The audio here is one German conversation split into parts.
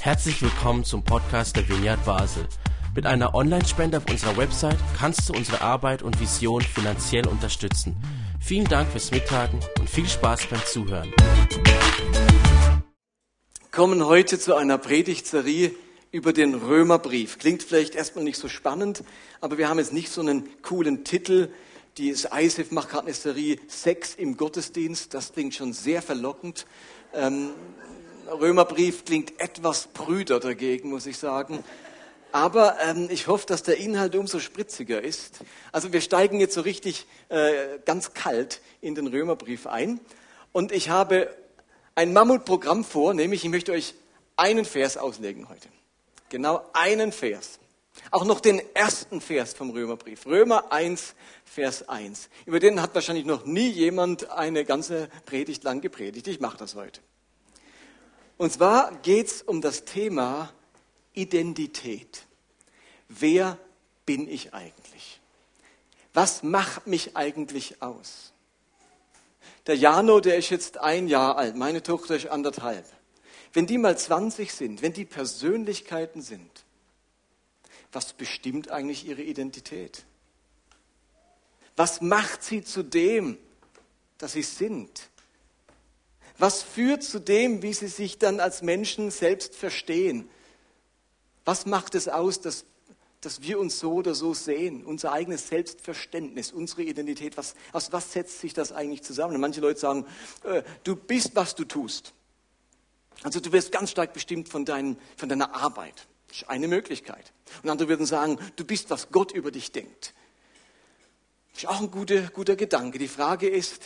Herzlich willkommen zum Podcast der Vineyard Basel. Mit einer Online-Spende auf unserer Website kannst du unsere Arbeit und Vision finanziell unterstützen. Vielen Dank fürs Mittagen und viel Spaß beim Zuhören. kommen heute zu einer Predigtserie über den Römerbrief. Klingt vielleicht erstmal nicht so spannend, aber wir haben jetzt nicht so einen coolen Titel. Die ISIF macht gerade eine Serie Sex im Gottesdienst. Das klingt schon sehr verlockend. Ähm, Römerbrief klingt etwas brüder dagegen, muss ich sagen. Aber ähm, ich hoffe, dass der Inhalt umso spritziger ist. Also wir steigen jetzt so richtig äh, ganz kalt in den Römerbrief ein. Und ich habe ein Mammutprogramm vor, nämlich ich möchte euch einen Vers auslegen heute. Genau einen Vers. Auch noch den ersten Vers vom Römerbrief. Römer 1, Vers 1. Über den hat wahrscheinlich noch nie jemand eine ganze Predigt lang gepredigt. Ich mache das heute. Und zwar geht es um das Thema Identität. Wer bin ich eigentlich? Was macht mich eigentlich aus? Der Jano, der ist jetzt ein Jahr alt, meine Tochter ist anderthalb. Wenn die mal 20 sind, wenn die Persönlichkeiten sind, was bestimmt eigentlich ihre Identität? Was macht sie zu dem, dass sie sind? Was führt zu dem, wie sie sich dann als Menschen selbst verstehen? Was macht es aus, dass, dass wir uns so oder so sehen? Unser eigenes Selbstverständnis, unsere Identität, was, aus was setzt sich das eigentlich zusammen? Und manche Leute sagen, äh, du bist, was du tust. Also du wirst ganz stark bestimmt von, dein, von deiner Arbeit. Das ist eine Möglichkeit. Und andere würden sagen, du bist, was Gott über dich denkt. Das ist auch ein guter, guter Gedanke. Die Frage ist,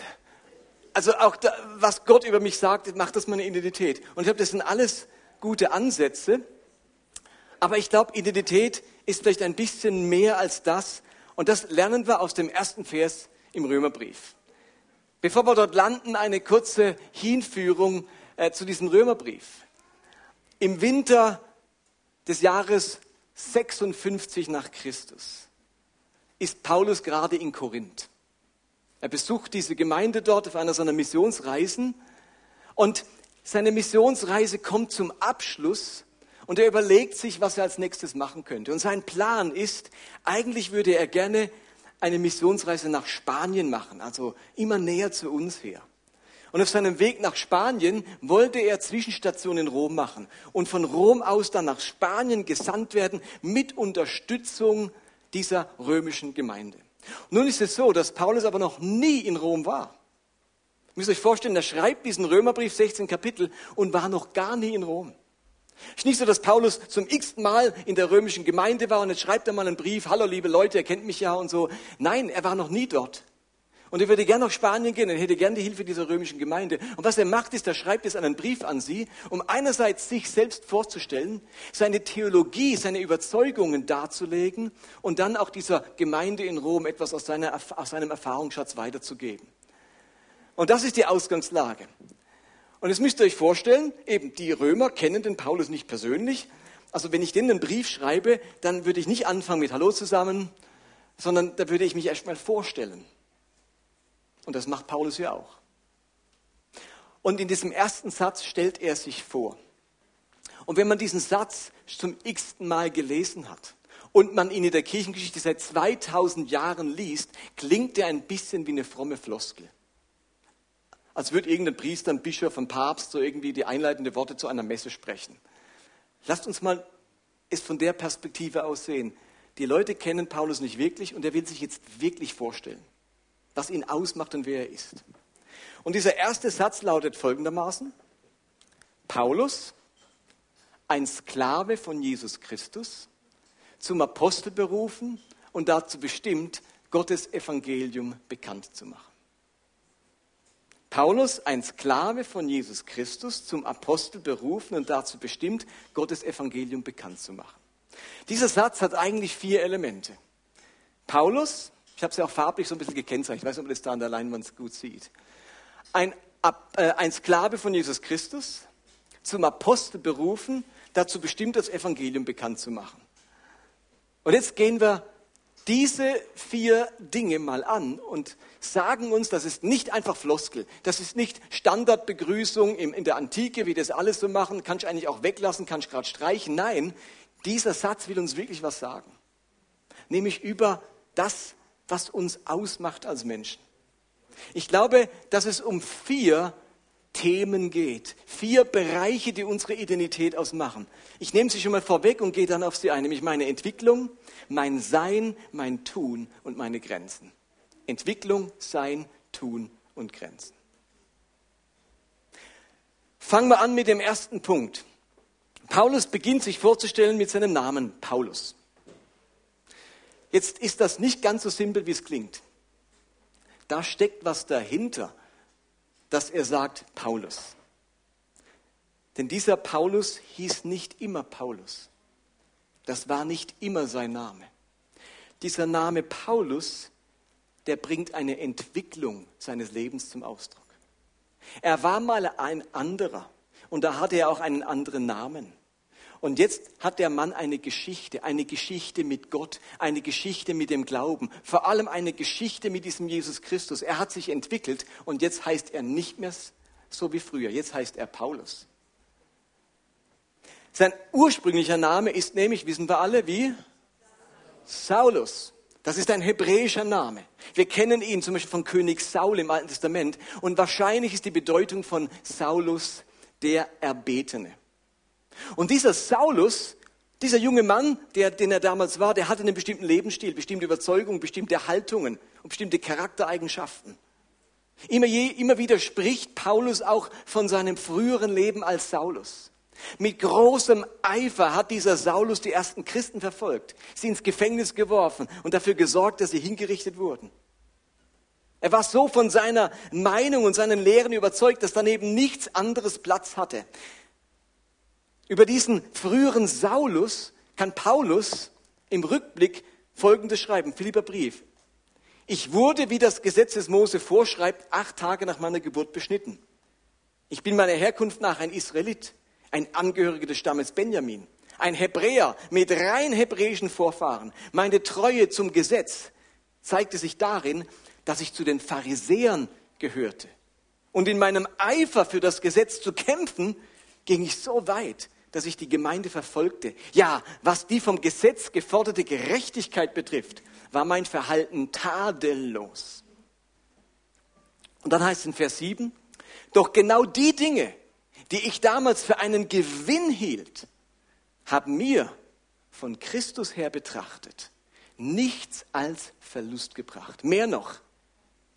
also auch da, was Gott über mich sagt, macht das meine Identität. Und ich glaube, das sind alles gute Ansätze. Aber ich glaube, Identität ist vielleicht ein bisschen mehr als das. Und das lernen wir aus dem ersten Vers im Römerbrief. Bevor wir dort landen, eine kurze Hinführung äh, zu diesem Römerbrief. Im Winter des Jahres 56 nach Christus ist Paulus gerade in Korinth. Er besucht diese Gemeinde dort auf einer seiner Missionsreisen und seine Missionsreise kommt zum Abschluss und er überlegt sich, was er als nächstes machen könnte. Und sein Plan ist, eigentlich würde er gerne eine Missionsreise nach Spanien machen, also immer näher zu uns her. Und auf seinem Weg nach Spanien wollte er Zwischenstationen in Rom machen und von Rom aus dann nach Spanien gesandt werden mit Unterstützung dieser römischen Gemeinde. Nun ist es so, dass Paulus aber noch nie in Rom war. Ihr müsst euch vorstellen, er schreibt diesen Römerbrief 16 Kapitel und war noch gar nie in Rom. Es ist nicht so, dass Paulus zum x Mal in der römischen Gemeinde war und jetzt schreibt er mal einen Brief, hallo liebe Leute, er kennt mich ja und so. Nein, er war noch nie dort. Und er würde gerne nach Spanien gehen, er hätte gerne die Hilfe dieser römischen Gemeinde. Und was er macht, ist, er schreibt jetzt einen Brief an sie, um einerseits sich selbst vorzustellen, seine Theologie, seine Überzeugungen darzulegen und dann auch dieser Gemeinde in Rom etwas aus, seiner, aus seinem Erfahrungsschatz weiterzugeben. Und das ist die Ausgangslage. Und jetzt müsst ihr euch vorstellen, eben die Römer kennen den Paulus nicht persönlich. Also wenn ich denen einen Brief schreibe, dann würde ich nicht anfangen mit Hallo zusammen, sondern da würde ich mich erstmal vorstellen. Und das macht Paulus ja auch. Und in diesem ersten Satz stellt er sich vor. Und wenn man diesen Satz zum x-ten Mal gelesen hat und man ihn in der Kirchengeschichte seit 2000 Jahren liest, klingt er ein bisschen wie eine fromme Floskel. Als würde irgendein Priester, ein Bischof, ein Papst so irgendwie die einleitende Worte zu einer Messe sprechen. Lasst uns mal es von der Perspektive aus sehen. Die Leute kennen Paulus nicht wirklich und er will sich jetzt wirklich vorstellen was ihn ausmacht und wer er ist. Und dieser erste Satz lautet folgendermaßen, Paulus, ein Sklave von Jesus Christus, zum Apostel berufen und dazu bestimmt, Gottes Evangelium bekannt zu machen. Paulus, ein Sklave von Jesus Christus, zum Apostel berufen und dazu bestimmt, Gottes Evangelium bekannt zu machen. Dieser Satz hat eigentlich vier Elemente. Paulus, ich habe ja auch farblich so ein bisschen gekennzeichnet. Ich weiß nicht, ob man das da an der Leinwand gut sieht. Ein, äh, ein Sklave von Jesus Christus, zum Apostel berufen, dazu bestimmt, das Evangelium bekannt zu machen. Und jetzt gehen wir diese vier Dinge mal an und sagen uns, das ist nicht einfach Floskel, das ist nicht Standardbegrüßung in der Antike, wie das alles so machen, kannst du eigentlich auch weglassen, kannst du gerade streichen. Nein, dieser Satz will uns wirklich was sagen. Nämlich über das, was uns ausmacht als Menschen. Ich glaube, dass es um vier Themen geht. Vier Bereiche, die unsere Identität ausmachen. Ich nehme sie schon mal vorweg und gehe dann auf sie ein, nämlich meine Entwicklung, mein Sein, mein Tun und meine Grenzen. Entwicklung, Sein, Tun und Grenzen. Fangen wir an mit dem ersten Punkt. Paulus beginnt sich vorzustellen mit seinem Namen Paulus. Jetzt ist das nicht ganz so simpel, wie es klingt. Da steckt was dahinter, dass er sagt Paulus. Denn dieser Paulus hieß nicht immer Paulus. Das war nicht immer sein Name. Dieser Name Paulus, der bringt eine Entwicklung seines Lebens zum Ausdruck. Er war mal ein anderer und da hatte er auch einen anderen Namen. Und jetzt hat der Mann eine Geschichte, eine Geschichte mit Gott, eine Geschichte mit dem Glauben, vor allem eine Geschichte mit diesem Jesus Christus. Er hat sich entwickelt und jetzt heißt er nicht mehr so wie früher, jetzt heißt er Paulus. Sein ursprünglicher Name ist nämlich, wissen wir alle, wie? Saulus. Das ist ein hebräischer Name. Wir kennen ihn zum Beispiel von König Saul im Alten Testament und wahrscheinlich ist die Bedeutung von Saulus der Erbetene. Und dieser Saulus, dieser junge Mann, der, den er damals war, der hatte einen bestimmten Lebensstil, bestimmte Überzeugungen, bestimmte Haltungen und bestimmte Charaktereigenschaften. Immer, je, immer wieder spricht Paulus auch von seinem früheren Leben als Saulus. Mit großem Eifer hat dieser Saulus die ersten Christen verfolgt, sie ins Gefängnis geworfen und dafür gesorgt, dass sie hingerichtet wurden. Er war so von seiner Meinung und seinen Lehren überzeugt, dass daneben nichts anderes Platz hatte. Über diesen früheren Saulus kann Paulus im Rückblick Folgendes schreiben, Philipper Brief. Ich wurde, wie das Gesetz des Mose vorschreibt, acht Tage nach meiner Geburt beschnitten. Ich bin meiner Herkunft nach ein Israelit, ein Angehöriger des Stammes Benjamin, ein Hebräer mit rein hebräischen Vorfahren. Meine Treue zum Gesetz zeigte sich darin, dass ich zu den Pharisäern gehörte. Und in meinem Eifer für das Gesetz zu kämpfen, ging ich so weit, dass ich die Gemeinde verfolgte. Ja, was die vom Gesetz geforderte Gerechtigkeit betrifft, war mein Verhalten tadellos. Und dann heißt es in Vers 7, doch genau die Dinge, die ich damals für einen Gewinn hielt, haben mir von Christus her betrachtet nichts als Verlust gebracht. Mehr noch,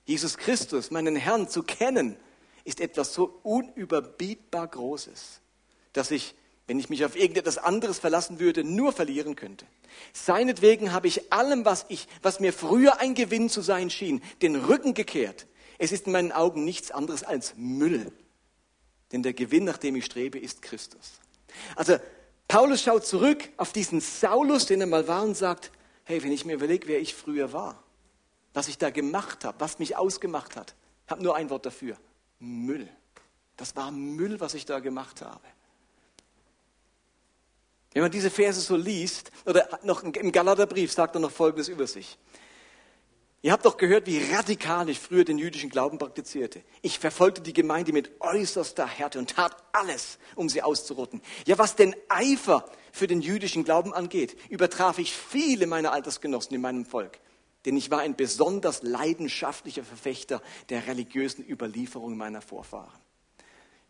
Jesus Christus, meinen Herrn, zu kennen, ist etwas so unüberbietbar Großes, dass ich wenn ich mich auf irgendetwas anderes verlassen würde, nur verlieren könnte. Seinetwegen habe ich allem, was ich, was mir früher ein Gewinn zu sein schien, den Rücken gekehrt. Es ist in meinen Augen nichts anderes als Müll. Denn der Gewinn, nach dem ich strebe, ist Christus. Also, Paulus schaut zurück auf diesen Saulus, den er mal war und sagt, hey, wenn ich mir überlege, wer ich früher war, was ich da gemacht habe, was mich ausgemacht hat, habe nur ein Wort dafür. Müll. Das war Müll, was ich da gemacht habe. Wenn man diese Verse so liest, oder noch im Galaterbrief sagt er noch Folgendes über sich. Ihr habt doch gehört, wie radikal ich früher den jüdischen Glauben praktizierte. Ich verfolgte die Gemeinde mit äußerster Härte und tat alles, um sie auszurotten. Ja, was den Eifer für den jüdischen Glauben angeht, übertraf ich viele meiner Altersgenossen in meinem Volk. Denn ich war ein besonders leidenschaftlicher Verfechter der religiösen Überlieferung meiner Vorfahren.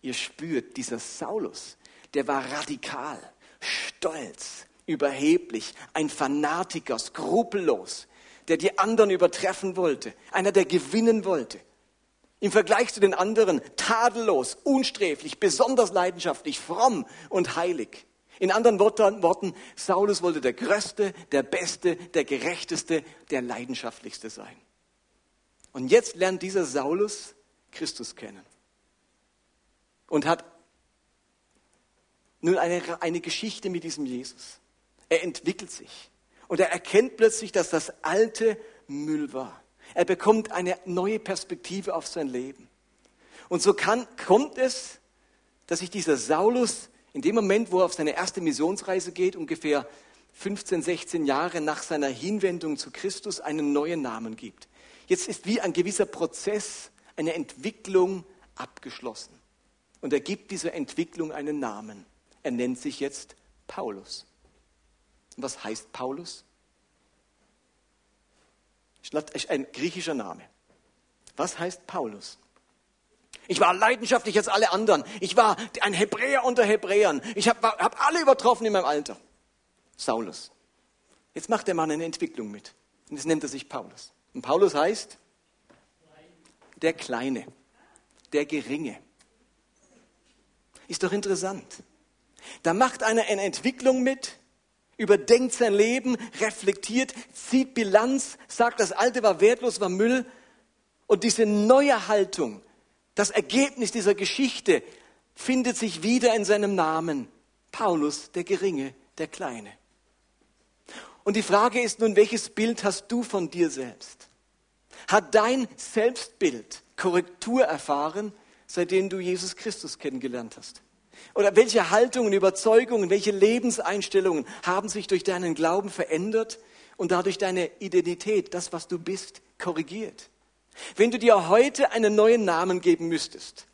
Ihr spürt, dieser Saulus, der war radikal stolz, überheblich, ein Fanatiker, skrupellos, der die anderen übertreffen wollte, einer, der gewinnen wollte. Im Vergleich zu den anderen tadellos, unsträflich, besonders leidenschaftlich, fromm und heilig. In anderen Worten, Saulus wollte der Größte, der Beste, der Gerechteste, der Leidenschaftlichste sein. Und jetzt lernt dieser Saulus Christus kennen und hat nun eine, eine Geschichte mit diesem Jesus. Er entwickelt sich und er erkennt plötzlich, dass das alte Müll war. Er bekommt eine neue Perspektive auf sein Leben. Und so kann, kommt es, dass sich dieser Saulus in dem Moment, wo er auf seine erste Missionsreise geht, ungefähr 15, 16 Jahre nach seiner Hinwendung zu Christus einen neuen Namen gibt. Jetzt ist wie ein gewisser Prozess, eine Entwicklung abgeschlossen. Und er gibt dieser Entwicklung einen Namen. Er nennt sich jetzt Paulus. Was heißt Paulus? Ein griechischer Name. Was heißt Paulus? Ich war leidenschaftlich als alle anderen. Ich war ein Hebräer unter Hebräern. Ich habe hab alle übertroffen in meinem Alter. Saulus. Jetzt macht der Mann eine Entwicklung mit. Und jetzt nennt er sich Paulus. Und Paulus heißt der Kleine, der Geringe. Ist doch interessant. Da macht einer eine Entwicklung mit, überdenkt sein Leben, reflektiert, zieht Bilanz, sagt, das Alte war wertlos, war Müll. Und diese neue Haltung, das Ergebnis dieser Geschichte findet sich wieder in seinem Namen. Paulus, der Geringe, der Kleine. Und die Frage ist nun, welches Bild hast du von dir selbst? Hat dein Selbstbild Korrektur erfahren, seitdem du Jesus Christus kennengelernt hast? Oder welche Haltungen, Überzeugungen, welche Lebenseinstellungen haben sich durch deinen Glauben verändert und dadurch deine Identität, das, was du bist, korrigiert? Wenn du dir heute einen neuen Namen geben müsstest,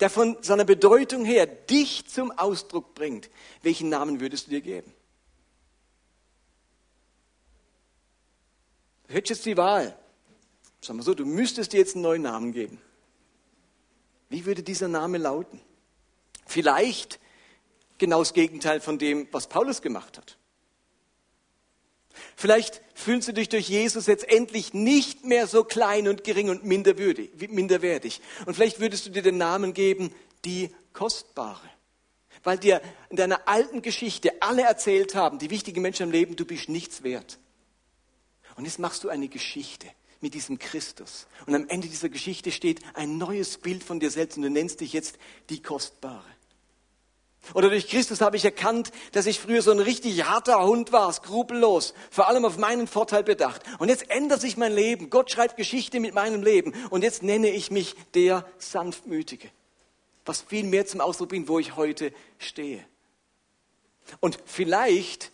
der von seiner Bedeutung her dich zum Ausdruck bringt, welchen Namen würdest du dir geben? Du hättest jetzt die Wahl. Sagen wir so, du müsstest dir jetzt einen neuen Namen geben. Wie würde dieser Name lauten? Vielleicht genau das Gegenteil von dem, was Paulus gemacht hat. Vielleicht fühlst du dich durch Jesus jetzt endlich nicht mehr so klein und gering und minderwertig. Und vielleicht würdest du dir den Namen geben, die Kostbare. Weil dir in deiner alten Geschichte alle erzählt haben, die wichtigen Menschen im Leben, du bist nichts wert. Und jetzt machst du eine Geschichte mit diesem Christus. Und am Ende dieser Geschichte steht ein neues Bild von dir selbst und du nennst dich jetzt die Kostbare. Oder durch Christus habe ich erkannt, dass ich früher so ein richtig harter Hund war, skrupellos, vor allem auf meinen Vorteil bedacht. Und jetzt ändert sich mein Leben. Gott schreibt Geschichte mit meinem Leben. Und jetzt nenne ich mich der Sanftmütige. Was viel mehr zum Ausdruck bringt, wo ich heute stehe. Und vielleicht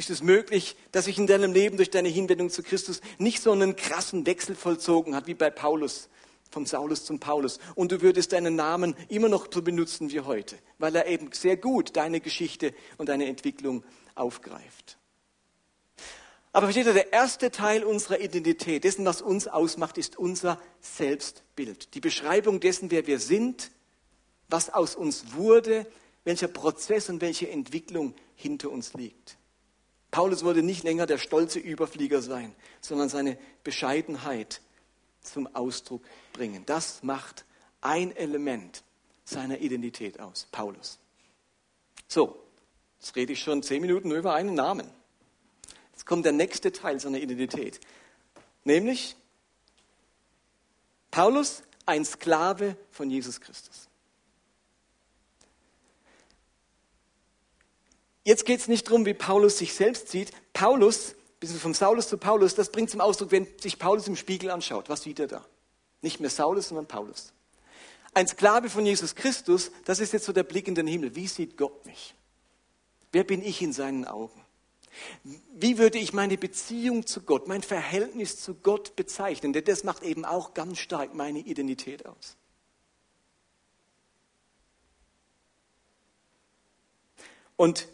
ist es möglich, dass sich in deinem Leben durch deine Hinwendung zu Christus nicht so einen krassen Wechsel vollzogen hat wie bei Paulus, von Saulus zum Paulus. Und du würdest deinen Namen immer noch so benutzen wie heute, weil er eben sehr gut deine Geschichte und deine Entwicklung aufgreift. Aber versteht ihr, der erste Teil unserer Identität, dessen, was uns ausmacht, ist unser Selbstbild. Die Beschreibung dessen, wer wir sind, was aus uns wurde, welcher Prozess und welche Entwicklung hinter uns liegt. Paulus wollte nicht länger der stolze Überflieger sein, sondern seine Bescheidenheit zum Ausdruck bringen. Das macht ein Element seiner Identität aus, Paulus. So, jetzt rede ich schon zehn Minuten über einen Namen. Jetzt kommt der nächste Teil seiner Identität, nämlich Paulus, ein Sklave von Jesus Christus. Jetzt geht es nicht darum, wie Paulus sich selbst sieht. Paulus bisschen von Saulus zu Paulus, das bringt zum Ausdruck, wenn sich Paulus im Spiegel anschaut. Was sieht er da? Nicht mehr Saulus, sondern Paulus. Ein Sklave von Jesus Christus, das ist jetzt so der Blick in den Himmel. Wie sieht Gott mich? Wer bin ich in seinen Augen? Wie würde ich meine Beziehung zu Gott, mein Verhältnis zu Gott bezeichnen? Denn das macht eben auch ganz stark meine Identität aus. Und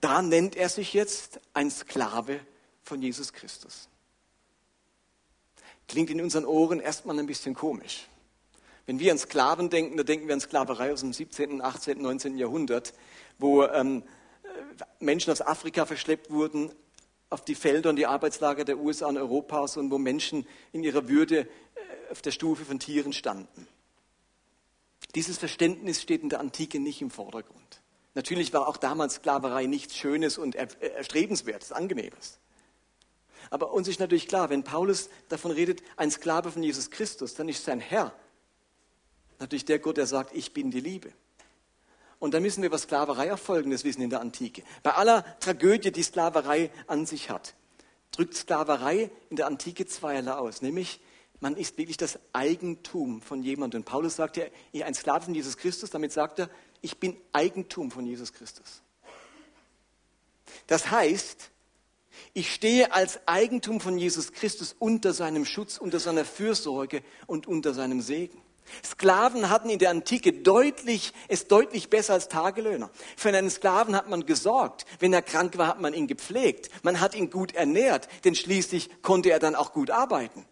da nennt er sich jetzt ein Sklave von Jesus Christus. Klingt in unseren Ohren erstmal ein bisschen komisch. Wenn wir an Sklaven denken, da denken wir an Sklaverei aus dem 17., 18., 19. Jahrhundert, wo ähm, Menschen aus Afrika verschleppt wurden auf die Felder und die Arbeitslager der USA und Europas und wo Menschen in ihrer Würde äh, auf der Stufe von Tieren standen. Dieses Verständnis steht in der Antike nicht im Vordergrund. Natürlich war auch damals Sklaverei nichts Schönes und Erstrebenswertes, Angenehmes. Aber uns ist natürlich klar, wenn Paulus davon redet, ein Sklave von Jesus Christus, dann ist sein Herr natürlich der Gott, der sagt, ich bin die Liebe. Und dann müssen wir über Sklaverei auch Folgendes wissen in der Antike. Bei aller Tragödie, die Sklaverei an sich hat, drückt Sklaverei in der Antike zweierlei aus. Nämlich, man ist wirklich das Eigentum von jemandem. Und Paulus sagt ja, ein Sklave von Jesus Christus, damit sagt er, ich bin Eigentum von Jesus Christus. Das heißt, ich stehe als Eigentum von Jesus Christus unter seinem Schutz, unter seiner Fürsorge und unter seinem Segen. Sklaven hatten in der Antike deutlich, es deutlich besser als Tagelöhner. Für einen Sklaven hat man gesorgt. Wenn er krank war, hat man ihn gepflegt. Man hat ihn gut ernährt, denn schließlich konnte er dann auch gut arbeiten.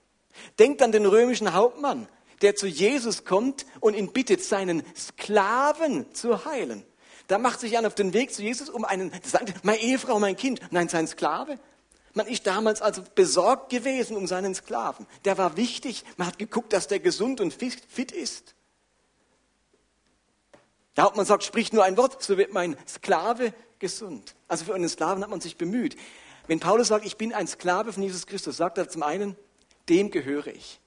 Denkt an den römischen Hauptmann, der zu Jesus kommt und ihn bittet, seinen Sklaven zu heilen. Da macht sich einer auf den Weg zu Jesus, um einen, sagt, meine Ehefrau, mein Kind, nein, sein Sklave. Man ist damals also besorgt gewesen um seinen Sklaven. Der war wichtig. Man hat geguckt, dass der gesund und fit ist. Der Hauptmann sagt, sprich nur ein Wort, so wird mein Sklave gesund. Also für einen Sklaven hat man sich bemüht. Wenn Paulus sagt, ich bin ein Sklave von Jesus Christus, sagt er zum einen, dem gehöre ich.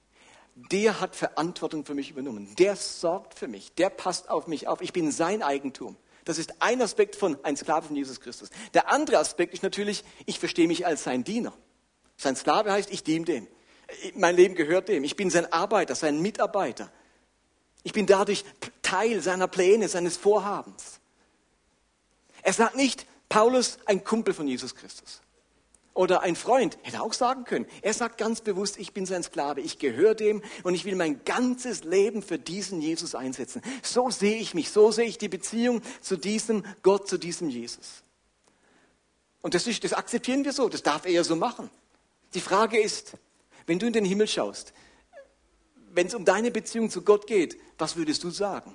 Der hat Verantwortung für mich übernommen. Der sorgt für mich. Der passt auf mich auf. Ich bin sein Eigentum. Das ist ein Aspekt von ein Sklave von Jesus Christus. Der andere Aspekt ist natürlich, ich verstehe mich als sein Diener. Sein Sklave heißt, ich diene dem. Mein Leben gehört dem. Ich bin sein Arbeiter, sein Mitarbeiter. Ich bin dadurch Teil seiner Pläne, seines Vorhabens. Er sagt nicht, Paulus, ein Kumpel von Jesus Christus. Oder ein Freund, hätte auch sagen können. Er sagt ganz bewusst, ich bin sein Sklave, ich gehöre dem und ich will mein ganzes Leben für diesen Jesus einsetzen. So sehe ich mich, so sehe ich die Beziehung zu diesem Gott, zu diesem Jesus. Und das, ist, das akzeptieren wir so, das darf er ja so machen. Die Frage ist, wenn du in den Himmel schaust, wenn es um deine Beziehung zu Gott geht, was würdest du sagen?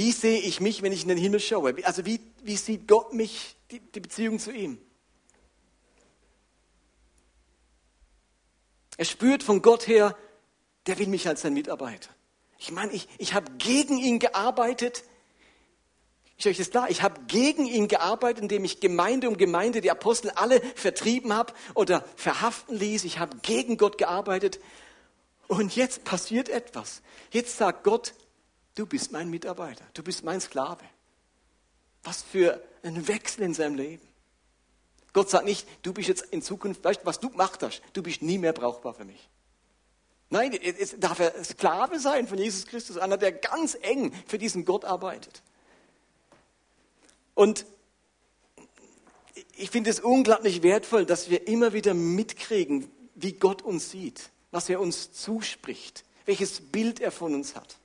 Wie sehe ich mich, wenn ich in den Himmel schaue? Also wie, wie sieht Gott mich, die, die Beziehung zu ihm? Er spürt von Gott her, der will mich als sein Mitarbeiter. Ich meine, ich, ich habe gegen ihn gearbeitet. Ist euch das klar? Ich habe gegen ihn gearbeitet, indem ich Gemeinde um Gemeinde, die Apostel alle vertrieben habe oder verhaften ließ. Ich habe gegen Gott gearbeitet. Und jetzt passiert etwas. Jetzt sagt Gott, du bist mein Mitarbeiter, du bist mein Sklave. Was für ein Wechsel in seinem Leben. Gott sagt nicht, du bist jetzt in Zukunft, weißt was du gemacht hast, du bist nie mehr brauchbar für mich. Nein, es darf er Sklave sein von Jesus Christus, einer, der ganz eng für diesen Gott arbeitet. Und ich finde es unglaublich wertvoll, dass wir immer wieder mitkriegen, wie Gott uns sieht, was er uns zuspricht, welches Bild er von uns hat.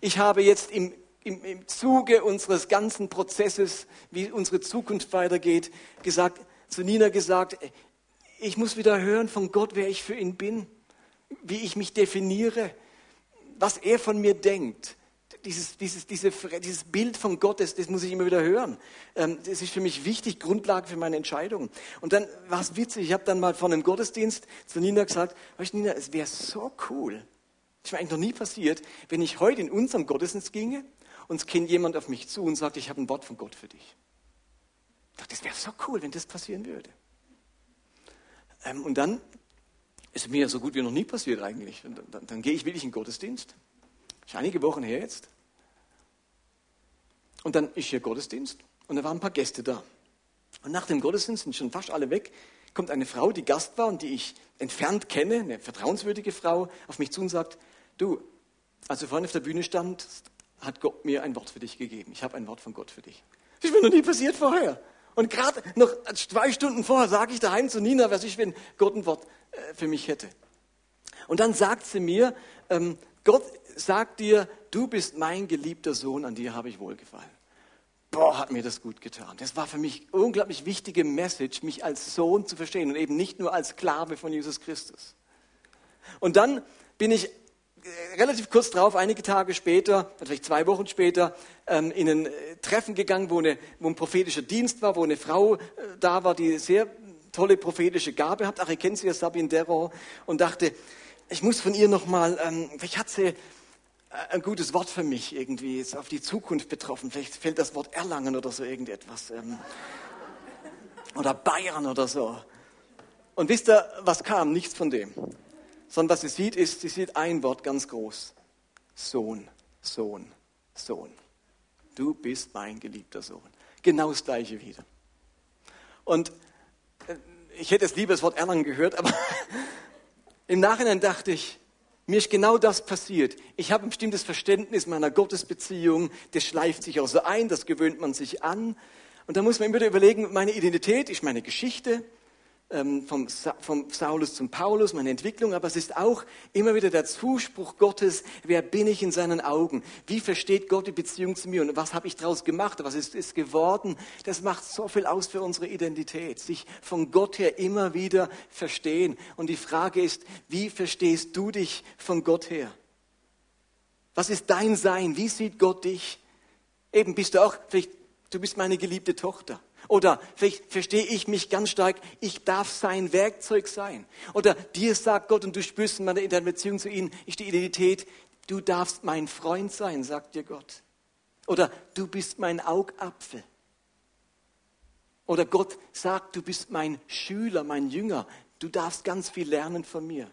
Ich habe jetzt im, im, im Zuge unseres ganzen Prozesses, wie unsere Zukunft weitergeht, gesagt, zu Nina gesagt, ich muss wieder hören von Gott, wer ich für ihn bin, wie ich mich definiere, was er von mir denkt. Dieses, dieses, diese, dieses Bild von Gott, das, das muss ich immer wieder hören. Ähm, das ist für mich wichtig, Grundlage für meine Entscheidungen. Und dann war es witzig, ich habe dann mal von einem Gottesdienst zu Nina gesagt, weißt du Nina, es wäre so cool, das ist mir eigentlich noch nie passiert, wenn ich heute in unserem Gottesdienst ginge und es käme jemand auf mich zu und sagt, ich habe ein Wort von Gott für dich. Ich dachte, das wäre so cool, wenn das passieren würde. Ähm, und dann ist mir so gut wie noch nie passiert eigentlich. Dann, dann, dann gehe ich wirklich in den Gottesdienst. Ist einige Wochen her jetzt. Und dann ist hier Gottesdienst und da waren ein paar Gäste da. Und nach dem Gottesdienst sind schon fast alle weg, kommt eine Frau, die Gast war und die ich entfernt kenne, eine vertrauenswürdige Frau, auf mich zu und sagt, du, als du vorhin auf der Bühne standst, hat Gott mir ein Wort für dich gegeben. Ich habe ein Wort von Gott für dich. Das ist mir noch nie passiert vorher. Und gerade noch zwei Stunden vorher sage ich daheim zu Nina, was ich, wenn Gott ein Wort äh, für mich hätte. Und dann sagt sie mir, ähm, Gott sagt dir, du bist mein geliebter Sohn, an dir habe ich wohlgefallen. Boah, hat mir das gut getan. Das war für mich unglaublich wichtige Message, mich als Sohn zu verstehen und eben nicht nur als Sklave von Jesus Christus. Und dann bin ich relativ kurz drauf, einige Tage später, vielleicht zwei Wochen später, ähm, in ein äh, Treffen gegangen, wo, eine, wo ein prophetischer Dienst war, wo eine Frau äh, da war, die sehr tolle prophetische Gabe hat. Ach, ihr kennt sie ja, Sabine Derro. Und dachte, ich muss von ihr nochmal, ähm, vielleicht hat sie ein gutes Wort für mich irgendwie, ist auf die Zukunft betroffen. Vielleicht fällt das Wort Erlangen oder so irgendetwas. Ähm, oder Bayern oder so. Und wisst ihr, was kam? Nichts von dem sondern was sie sieht, ist, sie sieht ein Wort ganz groß. Sohn, Sohn, Sohn. Du bist mein geliebter Sohn. Genau das gleiche wieder. Und äh, ich hätte es lieber das Wort Erlangen gehört, aber im Nachhinein dachte ich, Mir ist genau das passiert. Ich habe ein bestimmtes Verständnis meiner Gottesbeziehung. Das schleift sich auch so ein, das gewöhnt man sich an. Und da muss man immer wieder überlegen, meine Identität ist meine Geschichte, ähm, vom, vom Saulus zum Paulus, meine Entwicklung, aber es ist auch immer wieder der Zuspruch Gottes, wer bin ich in seinen Augen? Wie versteht Gott die Beziehung zu mir und was habe ich daraus gemacht? Was ist, ist geworden? Das macht so viel aus für unsere Identität, sich von Gott her immer wieder verstehen. Und die Frage ist, wie verstehst du dich von Gott her? Was ist dein Sein? Wie sieht Gott dich? Eben bist du auch, vielleicht, du bist meine geliebte Tochter. Oder vielleicht verstehe ich mich ganz stark, ich darf sein Werkzeug sein. Oder dir sagt Gott und du spürst in der Beziehung zu ihm, ist die Identität, du darfst mein Freund sein, sagt dir Gott. Oder du bist mein Augapfel. Oder Gott sagt, du bist mein Schüler, mein Jünger, du darfst ganz viel lernen von mir.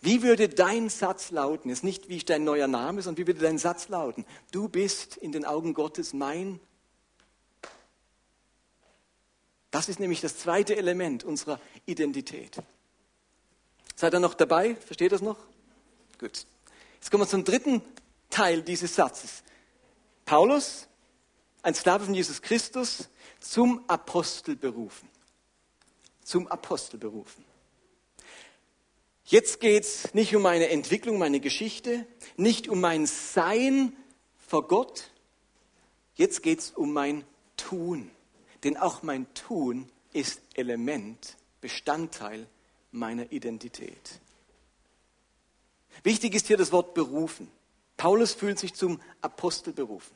Wie würde dein Satz lauten? Ist nicht, wie ist dein neuer Name, sondern wie würde dein Satz lauten? Du bist in den Augen Gottes mein das ist nämlich das zweite Element unserer Identität. Seid ihr noch dabei? Versteht das noch? Gut. Jetzt kommen wir zum dritten Teil dieses Satzes. Paulus, ein Sklave von Jesus Christus, zum Apostel berufen. Zum Apostel berufen. Jetzt geht es nicht um meine Entwicklung, meine Geschichte, nicht um mein Sein vor Gott. Jetzt geht es um mein Tun. Denn auch mein Tun ist Element, Bestandteil meiner Identität. Wichtig ist hier das Wort berufen. Paulus fühlt sich zum Apostel berufen.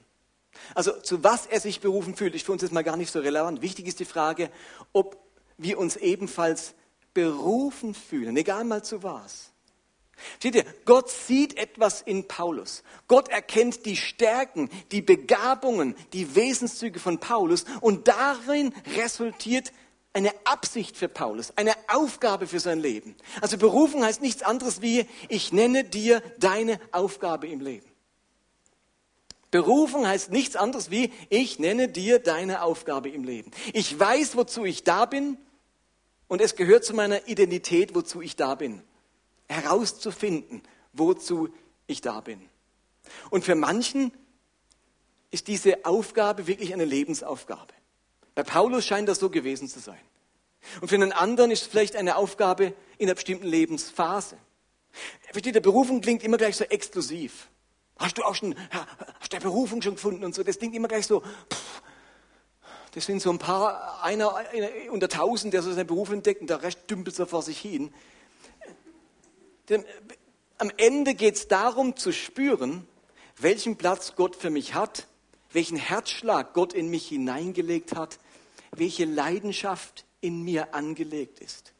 Also zu was er sich berufen fühlt, ist für uns jetzt mal gar nicht so relevant. Wichtig ist die Frage, ob wir uns ebenfalls berufen fühlen, egal mal zu was. Seht ihr, Gott sieht etwas in Paulus. Gott erkennt die Stärken, die Begabungen, die Wesenszüge von Paulus und darin resultiert eine Absicht für Paulus, eine Aufgabe für sein Leben. Also Berufung heißt nichts anderes wie, ich nenne dir deine Aufgabe im Leben. Berufung heißt nichts anderes wie, ich nenne dir deine Aufgabe im Leben. Ich weiß, wozu ich da bin und es gehört zu meiner Identität, wozu ich da bin herauszufinden, wozu ich da bin. Und für manchen ist diese Aufgabe wirklich eine Lebensaufgabe. Bei Paulus scheint das so gewesen zu sein. Und für einen anderen ist es vielleicht eine Aufgabe in einer bestimmten Lebensphase. Versteht, der Berufung klingt immer gleich so exklusiv. Hast du auch schon, hast du Berufung schon gefunden und so? Das klingt immer gleich so, pff, das sind so ein paar, einer, einer unter tausend, der so seinen Beruf entdeckt und der Rest dümpelt so vor sich hin. Denn am Ende geht es darum zu spüren, welchen Platz Gott für mich hat, welchen Herzschlag Gott in mich hineingelegt hat, welche Leidenschaft in mir angelegt ist.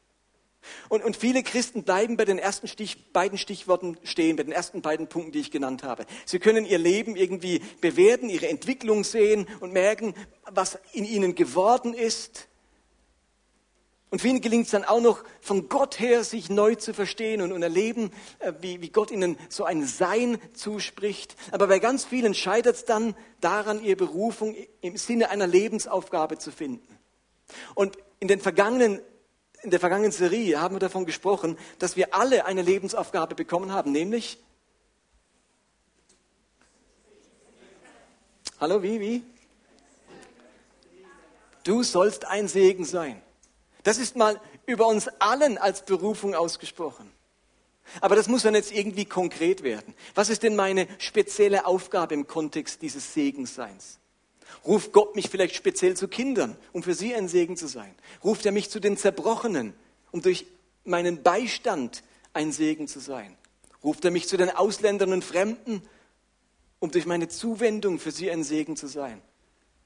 Und, und viele Christen bleiben bei den ersten Stich, beiden Stichworten stehen, bei den ersten beiden Punkten, die ich genannt habe. Sie können ihr Leben irgendwie bewerten, ihre Entwicklung sehen und merken, was in ihnen geworden ist. Und vielen gelingt es dann auch noch, von Gott her sich neu zu verstehen und, und erleben, äh, wie, wie Gott ihnen so ein Sein zuspricht. Aber bei ganz vielen scheitert es dann daran, ihre Berufung im Sinne einer Lebensaufgabe zu finden. Und in, den vergangenen, in der vergangenen Serie haben wir davon gesprochen, dass wir alle eine Lebensaufgabe bekommen haben, nämlich Hallo, wie, wie? Du sollst ein Segen sein. Das ist mal über uns allen als Berufung ausgesprochen. Aber das muss dann jetzt irgendwie konkret werden. Was ist denn meine spezielle Aufgabe im Kontext dieses Segensseins? Ruft Gott mich vielleicht speziell zu Kindern, um für sie ein Segen zu sein? Ruft er mich zu den Zerbrochenen, um durch meinen Beistand ein Segen zu sein? Ruft er mich zu den Ausländern und Fremden, um durch meine Zuwendung für sie ein Segen zu sein?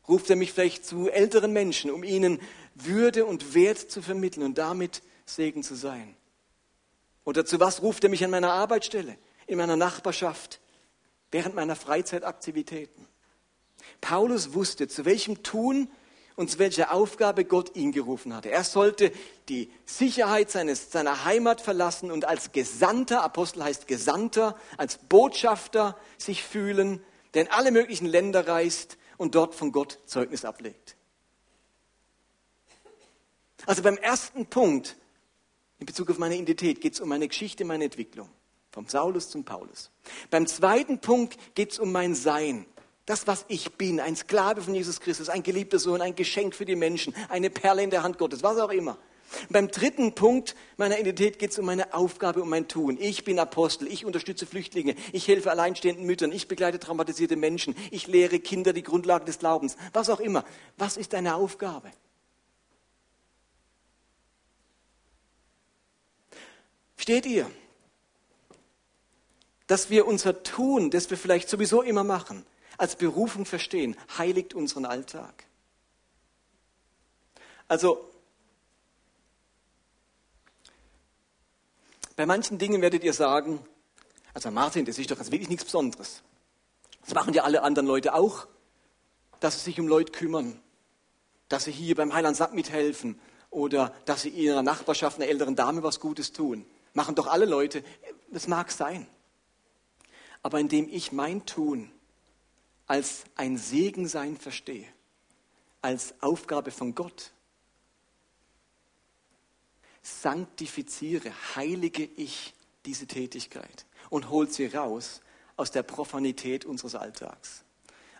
Ruft er mich vielleicht zu älteren Menschen, um ihnen würde und Wert zu vermitteln und damit Segen zu sein? Oder zu was ruft er mich an meiner Arbeitsstelle, in meiner Nachbarschaft, während meiner Freizeitaktivitäten? Paulus wusste, zu welchem Tun und zu welcher Aufgabe Gott ihn gerufen hatte. Er sollte die Sicherheit seines, seiner Heimat verlassen und als Gesandter, Apostel heißt Gesandter, als Botschafter sich fühlen, der in alle möglichen Länder reist und dort von Gott Zeugnis ablegt. Also beim ersten Punkt in Bezug auf meine Identität geht es um meine Geschichte, meine Entwicklung. Vom Saulus zum Paulus. Beim zweiten Punkt geht es um mein Sein. Das, was ich bin, ein Sklave von Jesus Christus, ein geliebter Sohn, ein Geschenk für die Menschen, eine Perle in der Hand Gottes, was auch immer. Und beim dritten Punkt meiner Identität geht es um meine Aufgabe, um mein Tun. Ich bin Apostel, ich unterstütze Flüchtlinge, ich helfe alleinstehenden Müttern, ich begleite traumatisierte Menschen, ich lehre Kinder die Grundlagen des Glaubens, was auch immer. Was ist deine Aufgabe? Steht ihr, dass wir unser Tun, das wir vielleicht sowieso immer machen, als Berufung verstehen, heiligt unseren Alltag? Also Bei manchen Dingen werdet ihr sagen, also Martin, das ist doch jetzt wirklich nichts Besonderes. Das machen ja alle anderen Leute auch, dass sie sich um Leute kümmern, dass sie hier beim Heiland Sack mithelfen oder dass sie ihrer Nachbarschaft, einer älteren Dame was Gutes tun. Machen doch alle Leute. Das mag sein. Aber indem ich mein Tun als ein Segensein verstehe, als Aufgabe von Gott, sanktifiziere, heilige ich diese Tätigkeit und hol sie raus aus der Profanität unseres Alltags.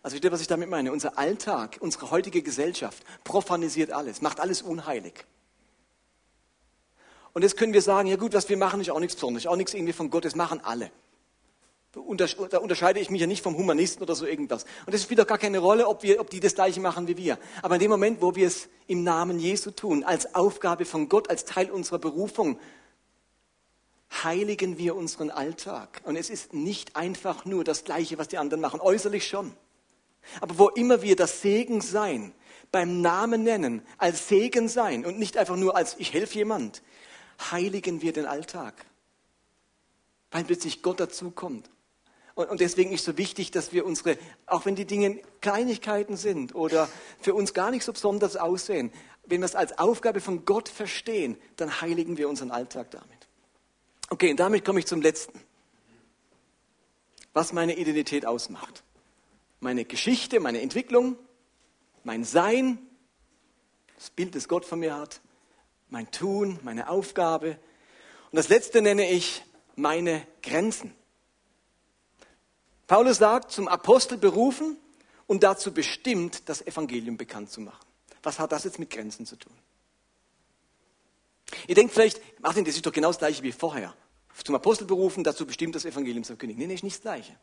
Also ihr, was ich damit meine? Unser Alltag, unsere heutige Gesellschaft profanisiert alles, macht alles unheilig. Und jetzt können wir sagen, ja gut, was wir machen, ist auch nichts Besonderes, auch nichts irgendwie von Gott, das machen alle. Da unterscheide ich mich ja nicht vom Humanisten oder so irgendwas. Und es spielt auch gar keine Rolle, ob, wir, ob die das Gleiche machen wie wir. Aber in dem Moment, wo wir es im Namen Jesu tun, als Aufgabe von Gott, als Teil unserer Berufung, heiligen wir unseren Alltag. Und es ist nicht einfach nur das Gleiche, was die anderen machen, äußerlich schon. Aber wo immer wir das Segen sein, beim Namen nennen, als Segen sein und nicht einfach nur als ich helfe jemand, heiligen wir den Alltag. Weil plötzlich Gott dazukommt und, deswegen ist es so wichtig, dass wir unsere, auch wenn die Dinge Kleinigkeiten sind oder für uns gar nicht so besonders aussehen, wenn wir es als Aufgabe von Gott verstehen, dann heiligen wir unseren Alltag damit. Okay, und damit komme ich zum letzten. Was meine Identität ausmacht. Meine Geschichte, meine Entwicklung, mein Sein, das Bild, das Gott von mir hat, mein Tun, meine Aufgabe. Und das letzte nenne ich meine Grenzen. Paulus sagt, zum Apostel berufen und dazu bestimmt, das Evangelium bekannt zu machen. Was hat das jetzt mit Grenzen zu tun? Ihr denkt vielleicht, Martin, das ist doch genau das gleiche wie vorher. Zum Apostel berufen, dazu bestimmt, das Evangelium zu verkündigen. Nee, nee, ist nicht das gleiche.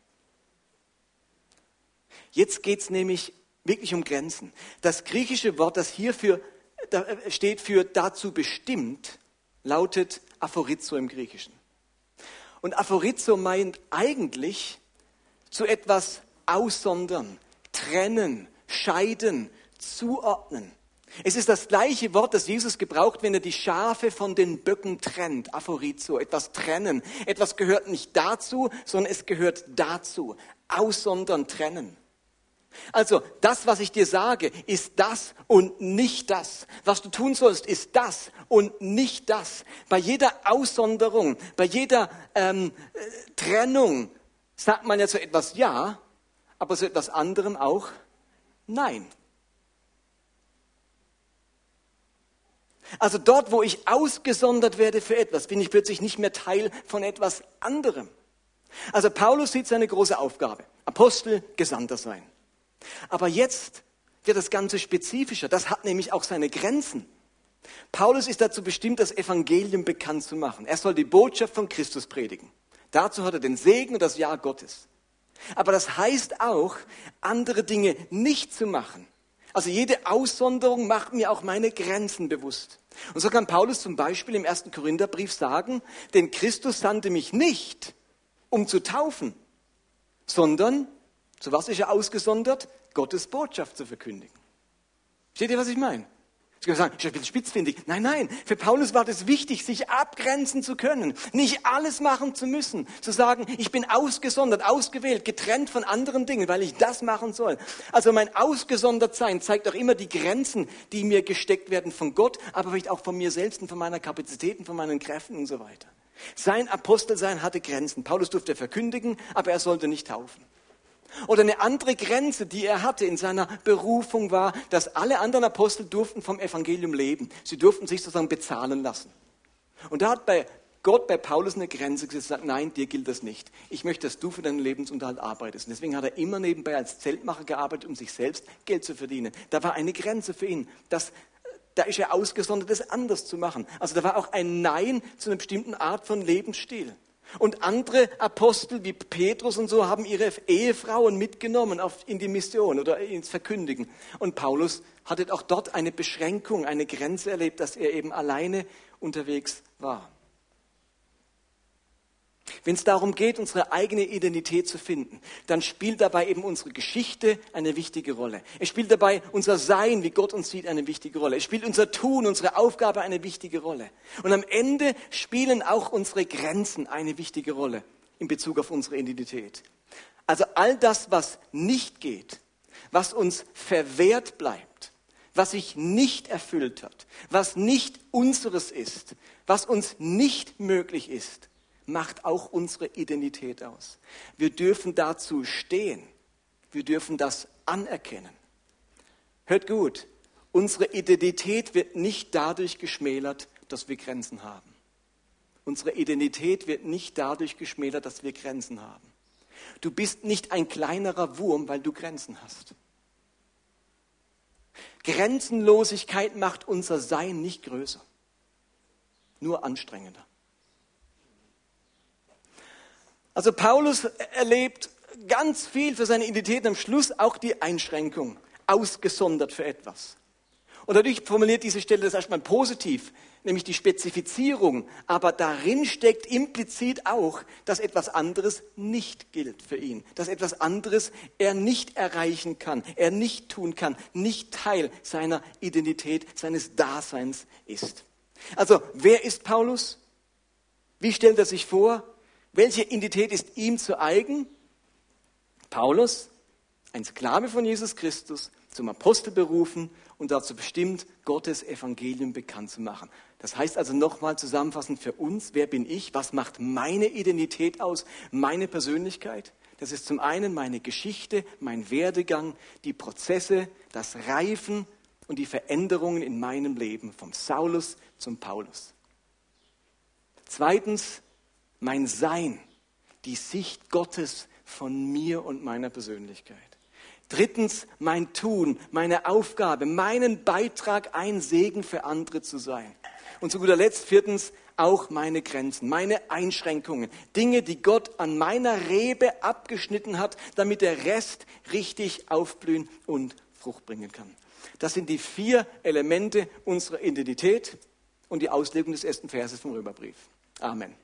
Jetzt geht es nämlich wirklich um Grenzen. Das griechische Wort, das hier für, da äh, steht für dazu bestimmt, lautet Aphorizo im Griechischen. Und Aphorizo meint eigentlich zu etwas aussondern, trennen, scheiden, zuordnen. Es ist das gleiche Wort, das Jesus gebraucht, wenn er die Schafe von den Böcken trennt. Aphorizo, etwas trennen. Etwas gehört nicht dazu, sondern es gehört dazu. Aussondern, trennen. Also, das, was ich dir sage, ist das und nicht das. Was du tun sollst, ist das und nicht das. Bei jeder Aussonderung, bei jeder ähm, äh, Trennung sagt man ja zu etwas Ja, aber zu etwas anderem auch Nein. Also dort, wo ich ausgesondert werde für etwas, bin ich plötzlich nicht mehr Teil von etwas anderem. Also Paulus sieht seine große Aufgabe, Apostel, Gesandter sein. Aber jetzt wird das Ganze spezifischer. Das hat nämlich auch seine Grenzen. Paulus ist dazu bestimmt, das Evangelium bekannt zu machen. Er soll die Botschaft von Christus predigen. Dazu hat er den Segen und das Ja Gottes. Aber das heißt auch, andere Dinge nicht zu machen. Also jede Aussonderung macht mir auch meine Grenzen bewusst. Und so kann Paulus zum Beispiel im ersten Korintherbrief sagen, denn Christus sandte mich nicht, um zu taufen, sondern, zu was ist er ausgesondert? Gottes Botschaft zu verkündigen. Steht ihr, was ich meine? Sie können sagen, ich bin spitzfindig. Nein, nein. Für Paulus war das wichtig, sich abgrenzen zu können. Nicht alles machen zu müssen. Zu sagen, ich bin ausgesondert, ausgewählt, getrennt von anderen Dingen, weil ich das machen soll. Also mein Ausgesondertsein zeigt auch immer die Grenzen, die mir gesteckt werden von Gott, aber vielleicht auch von mir selbst und von meiner Kapazitäten, von meinen Kräften und so weiter. Sein Apostelsein hatte Grenzen. Paulus durfte verkündigen, aber er sollte nicht taufen. Oder eine andere Grenze, die er hatte in seiner Berufung war, dass alle anderen Apostel durften vom Evangelium leben. Sie durften sich sozusagen bezahlen lassen. Und da hat bei Gott bei Paulus eine Grenze gesetzt und sagt, nein, dir gilt das nicht. Ich möchte, dass du für deinen Lebensunterhalt arbeitest. Und deswegen hat er immer nebenbei als Zeltmacher gearbeitet, um sich selbst Geld zu verdienen. Da war eine Grenze für ihn. Das, da ist er ausgesondert, das anders zu machen. Also da war auch ein Nein zu einer bestimmten Art von Lebensstil. Und andere Apostel wie Petrus und so haben ihre Ehefrauen mitgenommen auf, in die Mission oder ins Verkündigen. Und Paulus hatte auch dort eine Beschränkung, eine Grenze erlebt, dass er eben alleine unterwegs war. Wenn es darum geht, unsere eigene Identität zu finden, dann spielt dabei eben unsere Geschichte eine wichtige Rolle. Es spielt dabei unser Sein, wie Gott uns sieht, eine wichtige Rolle. Es spielt unser Tun, unsere Aufgabe eine wichtige Rolle. Und am Ende spielen auch unsere Grenzen eine wichtige Rolle in Bezug auf unsere Identität. Also all das, was nicht geht, was uns verwehrt bleibt, was sich nicht erfüllt hat, was nicht unseres ist, was uns nicht möglich ist, macht auch unsere Identität aus. Wir dürfen dazu stehen. Wir dürfen das anerkennen. Hört gut, unsere Identität wird nicht dadurch geschmälert, dass wir Grenzen haben. Unsere Identität wird nicht dadurch geschmälert, dass wir Grenzen haben. Du bist nicht ein kleinerer Wurm, weil du Grenzen hast. Grenzenlosigkeit macht unser Sein nicht größer, nur anstrengender. Also Paulus erlebt ganz viel für seine Identität, am Schluss auch die Einschränkung, ausgesondert für etwas. Und dadurch formuliert diese Stelle das erstmal positiv, nämlich die Spezifizierung. Aber darin steckt implizit auch, dass etwas anderes nicht gilt für ihn, dass etwas anderes er nicht erreichen kann, er nicht tun kann, nicht Teil seiner Identität, seines Daseins ist. Also, wer ist Paulus? Wie stellt er sich vor? Welche Identität ist ihm zu eigen? Paulus, ein Sklave von Jesus Christus, zum Apostel berufen und dazu bestimmt, Gottes Evangelium bekannt zu machen. Das heißt also nochmal zusammenfassend für uns, wer bin ich? Was macht meine Identität aus? Meine Persönlichkeit? Das ist zum einen meine Geschichte, mein Werdegang, die Prozesse, das Reifen und die Veränderungen in meinem Leben vom Saulus zum Paulus. Zweitens mein Sein, die Sicht Gottes von mir und meiner Persönlichkeit. Drittens, mein Tun, meine Aufgabe, meinen Beitrag, ein Segen für andere zu sein. Und zu guter Letzt, viertens, auch meine Grenzen, meine Einschränkungen, Dinge, die Gott an meiner Rebe abgeschnitten hat, damit der Rest richtig aufblühen und Frucht bringen kann. Das sind die vier Elemente unserer Identität und die Auslegung des ersten Verses vom Römerbrief. Amen.